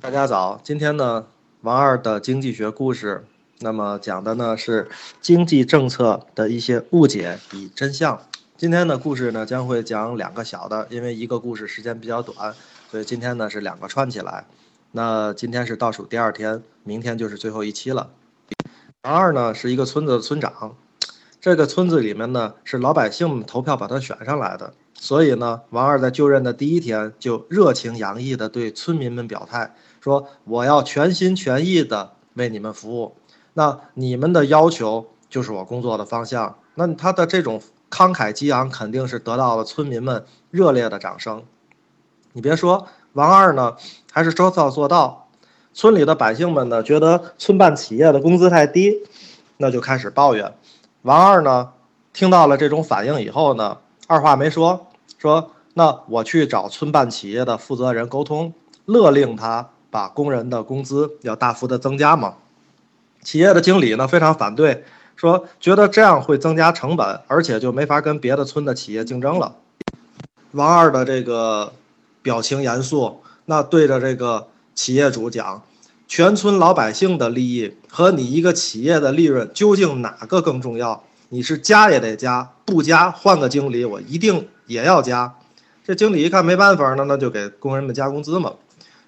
大家早，今天呢，王二的经济学故事，那么讲的呢是经济政策的一些误解与真相。今天的故事呢将会讲两个小的，因为一个故事时间比较短，所以今天呢是两个串起来。那今天是倒数第二天，明天就是最后一期了。王二呢是一个村子的村长，这个村子里面呢是老百姓们投票把他选上来的。所以呢，王二在就任的第一天就热情洋溢地对村民们表态，说：“我要全心全意地为你们服务，那你们的要求就是我工作的方向。”那他的这种慷慨激昂，肯定是得到了村民们热烈的掌声。你别说，王二呢还是说到做到。村里的百姓们呢觉得村办企业的工资太低，那就开始抱怨。王二呢听到了这种反应以后呢，二话没说。说，那我去找村办企业的负责人沟通，勒令他把工人的工资要大幅的增加嘛。企业的经理呢非常反对，说觉得这样会增加成本，而且就没法跟别的村的企业竞争了。王二的这个表情严肃，那对着这个企业主讲，全村老百姓的利益和你一个企业的利润究竟哪个更重要？你是加也得加，不加换个经理，我一定。也要加，这经理一看没办法呢，那就给工人们加工资嘛。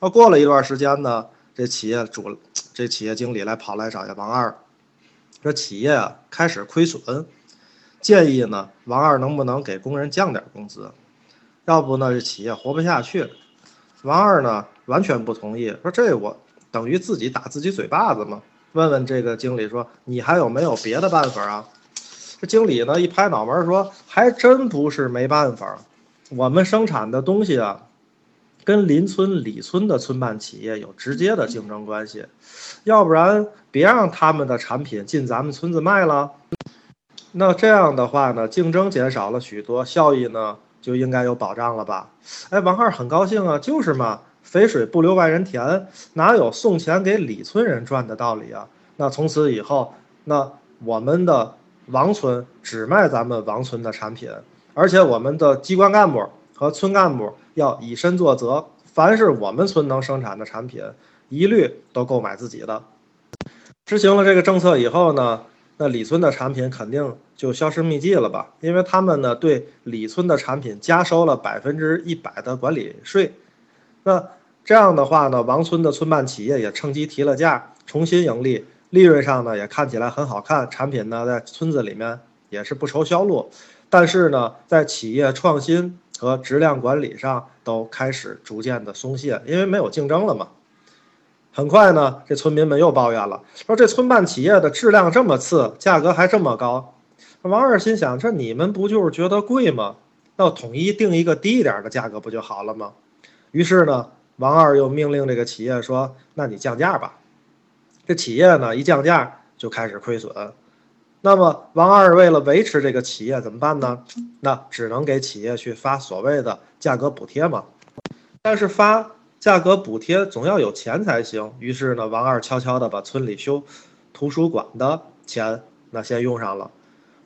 那过了一段时间呢，这企业主，这企业经理来跑来找下王二，说企业啊开始亏损，建议呢王二能不能给工人降点工资，要不呢这企业活不下去。王二呢完全不同意，说这我等于自己打自己嘴巴子嘛。问问这个经理说，你还有没有别的办法啊？这经理呢一拍脑门说：“还真不是没办法，我们生产的东西啊，跟邻村里村的村办企业有直接的竞争关系，要不然别让他们的产品进咱们村子卖了。那这样的话呢，竞争减少了许多，效益呢就应该有保障了吧？”哎，王二很高兴啊，就是嘛，肥水不流外人田，哪有送钱给里村人赚的道理啊？那从此以后，那我们的。王村只卖咱们王村的产品，而且我们的机关干部和村干部要以身作则，凡是我们村能生产的产品，一律都购买自己的。执行了这个政策以后呢，那李村的产品肯定就销声匿迹了吧？因为他们呢对李村的产品加收了百分之一百的管理税。那这样的话呢，王村的村办企业也趁机提了价，重新盈利。利润上呢也看起来很好看，产品呢在村子里面也是不愁销路，但是呢在企业创新和质量管理上都开始逐渐的松懈，因为没有竞争了嘛。很快呢，这村民们又抱怨了，说这村办企业的质量这么次，价格还这么高。王二心想，这你们不就是觉得贵吗？那统一定一个低一点的价格不就好了吗？于是呢，王二又命令这个企业说，那你降价吧。这企业呢一降价就开始亏损，那么王二为了维持这个企业怎么办呢？那只能给企业去发所谓的价格补贴嘛。但是发价格补贴总要有钱才行。于是呢，王二悄悄地把村里修图书馆的钱那先用上了，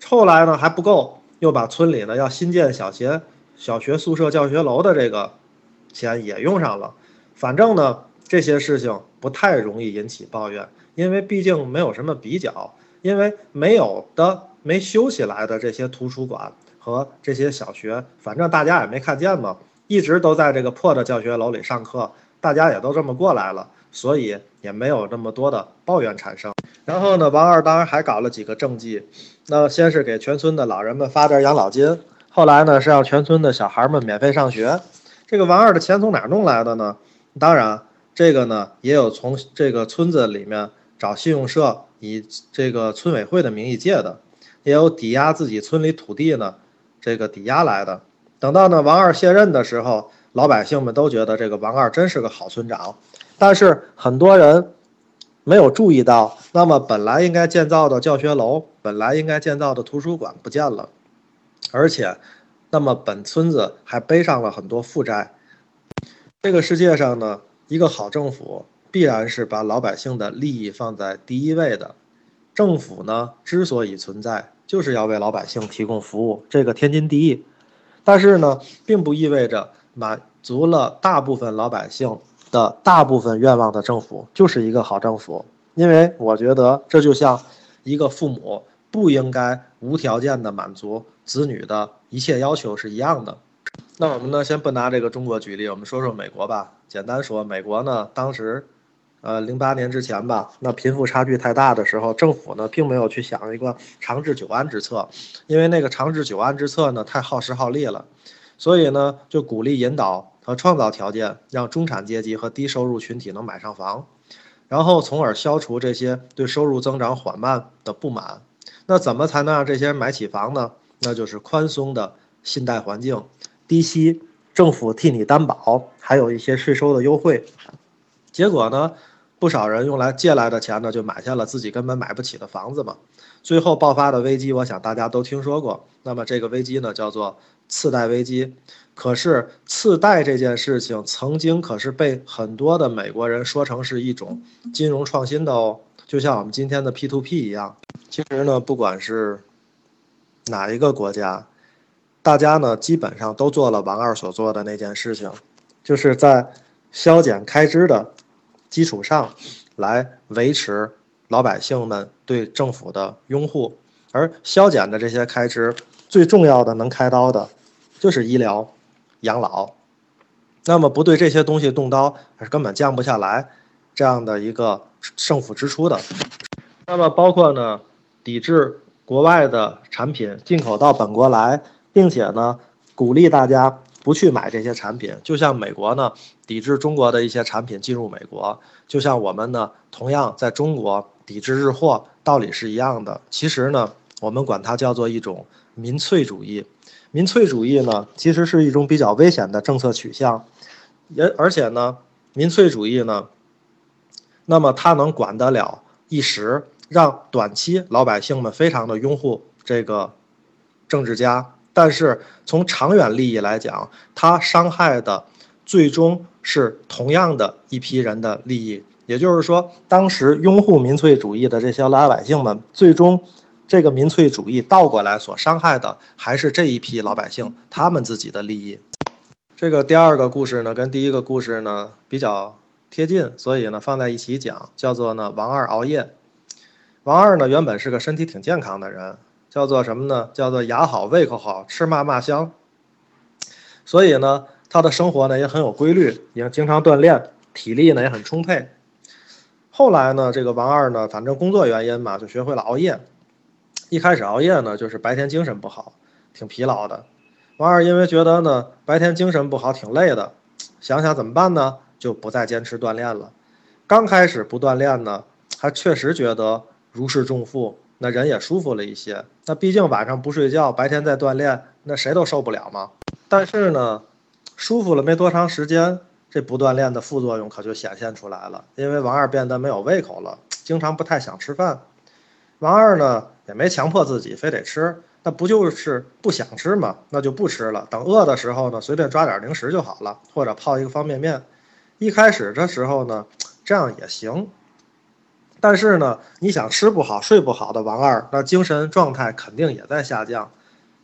后来呢还不够，又把村里呢要新建小学、小学宿舍、教学楼的这个钱也用上了。反正呢。这些事情不太容易引起抱怨，因为毕竟没有什么比较，因为没有的、没修起来的这些图书馆和这些小学，反正大家也没看见嘛，一直都在这个破的教学楼里上课，大家也都这么过来了，所以也没有那么多的抱怨产生。然后呢，王二当然还搞了几个政绩，那先是给全村的老人们发点养老金，后来呢是让全村的小孩们免费上学。这个王二的钱从哪弄来的呢？当然。这个呢，也有从这个村子里面找信用社，以这个村委会的名义借的，也有抵押自己村里土地呢，这个抵押来的。等到呢王二卸任的时候，老百姓们都觉得这个王二真是个好村长，但是很多人没有注意到，那么本来应该建造的教学楼，本来应该建造的图书馆不见了，而且，那么本村子还背上了很多负债。这个世界上呢。一个好政府必然是把老百姓的利益放在第一位的。政府呢，之所以存在，就是要为老百姓提供服务，这个天经地义。但是呢，并不意味着满足了大部分老百姓的大部分愿望的政府就是一个好政府，因为我觉得这就像一个父母不应该无条件的满足子女的一切要求是一样的。那我们呢，先不拿这个中国举例，我们说说美国吧。简单说，美国呢，当时，呃，零八年之前吧，那贫富差距太大的时候，政府呢，并没有去想一个长治久安之策，因为那个长治久安之策呢，太耗时耗力了，所以呢，就鼓励引导和创造条件，让中产阶级和低收入群体能买上房，然后从而消除这些对收入增长缓慢的不满。那怎么才能让这些人买起房呢？那就是宽松的信贷环境。低息，政府替你担保，还有一些税收的优惠，结果呢，不少人用来借来的钱呢，就买下了自己根本买不起的房子嘛。最后爆发的危机，我想大家都听说过。那么这个危机呢，叫做次贷危机。可是次贷这件事情，曾经可是被很多的美国人说成是一种金融创新的哦，就像我们今天的 P to P 一样。其实呢，不管是哪一个国家。大家呢，基本上都做了王二所做的那件事情，就是在削减开支的基础上，来维持老百姓们对政府的拥护。而削减的这些开支，最重要的能开刀的，就是医疗、养老。那么不对这些东西动刀，是根本降不下来这样的一个政府支出的。那么包括呢，抵制国外的产品进口到本国来。并且呢，鼓励大家不去买这些产品，就像美国呢抵制中国的一些产品进入美国，就像我们呢同样在中国抵制日货，道理是一样的。其实呢，我们管它叫做一种民粹主义。民粹主义呢，其实是一种比较危险的政策取向，也而且呢，民粹主义呢，那么它能管得了一时，让短期老百姓们非常的拥护这个政治家。但是从长远利益来讲，它伤害的最终是同样的一批人的利益。也就是说，当时拥护民粹主义的这些老百姓们，最终这个民粹主义倒过来所伤害的还是这一批老百姓他们自己的利益。这个第二个故事呢，跟第一个故事呢比较贴近，所以呢放在一起讲，叫做呢王二熬夜。王二呢原本是个身体挺健康的人。叫做什么呢？叫做牙好胃口好，吃嘛嘛香。所以呢，他的生活呢也很有规律，也经常锻炼，体力呢也很充沛。后来呢，这个王二呢，反正工作原因嘛，就学会了熬夜。一开始熬夜呢，就是白天精神不好，挺疲劳的。王二因为觉得呢，白天精神不好，挺累的，想想怎么办呢？就不再坚持锻炼了。刚开始不锻炼呢，还确实觉得如释重负。那人也舒服了一些。那毕竟晚上不睡觉，白天在锻炼，那谁都受不了嘛。但是呢，舒服了没多长时间，这不锻炼的副作用可就显现出来了。因为王二变得没有胃口了，经常不太想吃饭。王二呢也没强迫自己非得吃，那不就是不想吃嘛？那就不吃了。等饿的时候呢，随便抓点零食就好了，或者泡一个方便面。一开始的时候呢，这样也行。但是呢，你想吃不好睡不好的王二，那精神状态肯定也在下降。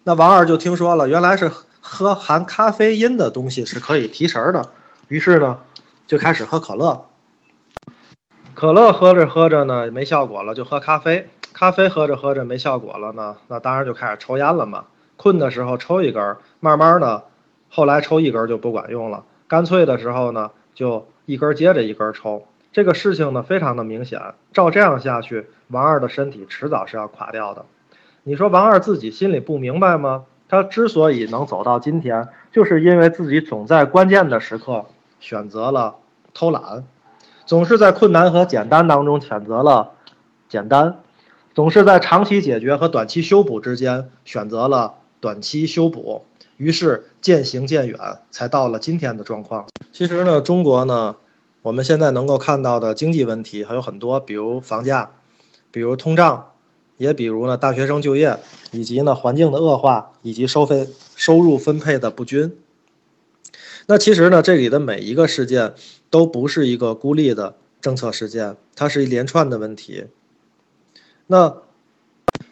那王二就听说了，原来是喝含咖啡因的东西是可以提神的，于是呢，就开始喝可乐。可乐喝着喝着呢，没效果了，就喝咖啡。咖啡喝着喝着没效果了呢，那当然就开始抽烟了嘛。困的时候抽一根，慢慢的，后来抽一根就不管用了，干脆的时候呢，就一根接着一根抽。这个事情呢，非常的明显。照这样下去，王二的身体迟早是要垮掉的。你说王二自己心里不明白吗？他之所以能走到今天，就是因为自己总在关键的时刻选择了偷懒，总是在困难和简单当中选择了简单，总是在长期解决和短期修补之间选择了短期修补，于是渐行渐远，才到了今天的状况。其实呢，中国呢。我们现在能够看到的经济问题还有很多，比如房价，比如通胀，也比如呢大学生就业，以及呢环境的恶化，以及收费收入分配的不均。那其实呢，这里的每一个事件都不是一个孤立的政策事件，它是一连串的问题。那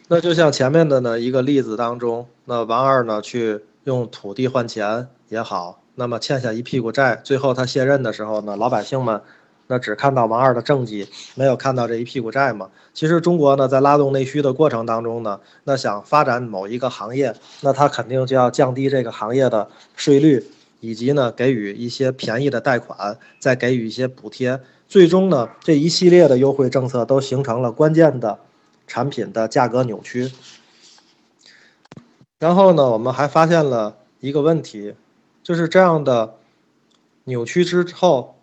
那就像前面的呢一个例子当中，那王二呢去用土地换钱也好。那么欠下一屁股债，最后他卸任的时候呢，老百姓们那只看到王二的政绩，没有看到这一屁股债嘛。其实中国呢，在拉动内需的过程当中呢，那想发展某一个行业，那他肯定就要降低这个行业的税率，以及呢给予一些便宜的贷款，再给予一些补贴，最终呢这一系列的优惠政策都形成了关键的产品的价格扭曲。然后呢，我们还发现了一个问题，就是这样的扭曲之后，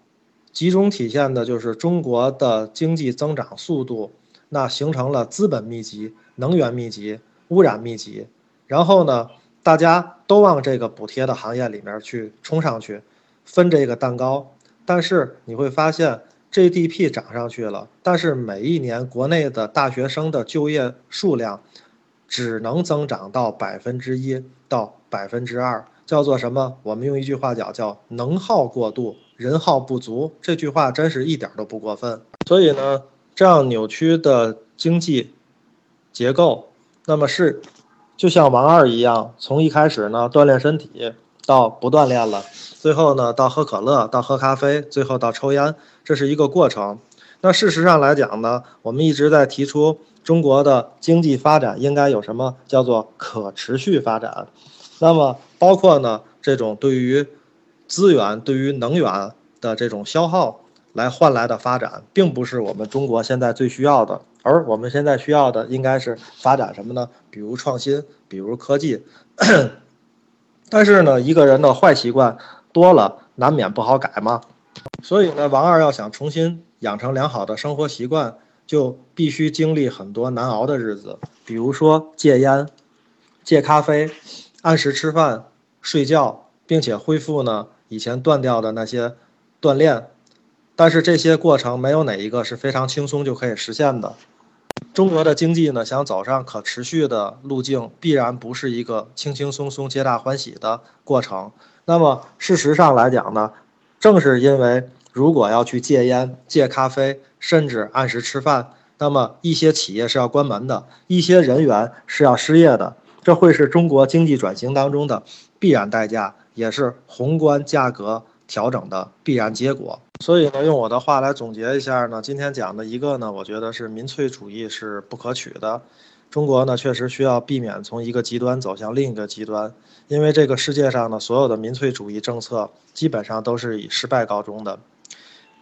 集中体现的就是中国的经济增长速度，那形成了资本密集、能源密集、污染密集。然后呢，大家都往这个补贴的行业里面去冲上去，分这个蛋糕。但是你会发现，GDP 涨上去了，但是每一年国内的大学生的就业数量。只能增长到百分之一到百分之二，叫做什么？我们用一句话讲，叫能耗过度，人耗不足。这句话真是一点都不过分。所以呢，这样扭曲的经济结构，那么是就像王二一样，从一开始呢锻炼身体，到不锻炼了，最后呢到喝可乐，到喝咖啡，最后到抽烟，这是一个过程。那事实上来讲呢，我们一直在提出。中国的经济发展应该有什么叫做可持续发展？那么包括呢这种对于资源、对于能源的这种消耗来换来的发展，并不是我们中国现在最需要的。而我们现在需要的应该是发展什么呢？比如创新，比如科技。但是呢，一个人的坏习惯多了，难免不好改嘛。所以呢，王二要想重新养成良好的生活习惯。就必须经历很多难熬的日子，比如说戒烟、戒咖啡、按时吃饭、睡觉，并且恢复呢以前断掉的那些锻炼。但是这些过程没有哪一个是非常轻松就可以实现的。中国的经济呢想走上可持续的路径，必然不是一个轻轻松松、皆大欢喜的过程。那么事实上来讲呢，正是因为。如果要去戒烟、戒咖啡，甚至按时吃饭，那么一些企业是要关门的，一些人员是要失业的，这会是中国经济转型当中的必然代价，也是宏观价格调整的必然结果。所以呢，用我的话来总结一下呢，今天讲的一个呢，我觉得是民粹主义是不可取的。中国呢，确实需要避免从一个极端走向另一个极端，因为这个世界上呢，所有的民粹主义政策基本上都是以失败告终的。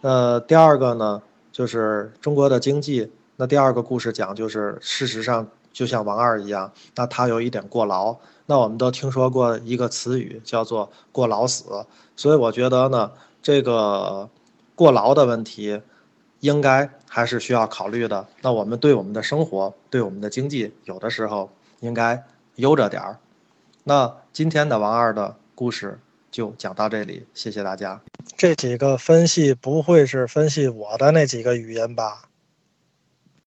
呃第二个呢，就是中国的经济。那第二个故事讲，就是事实上就像王二一样，那他有一点过劳。那我们都听说过一个词语叫做“过劳死”，所以我觉得呢，这个过劳的问题，应该还是需要考虑的。那我们对我们的生活，对我们的经济，有的时候应该悠着点儿。那今天的王二的故事。就讲到这里，谢谢大家。这几个分析不会是分析我的那几个语音吧？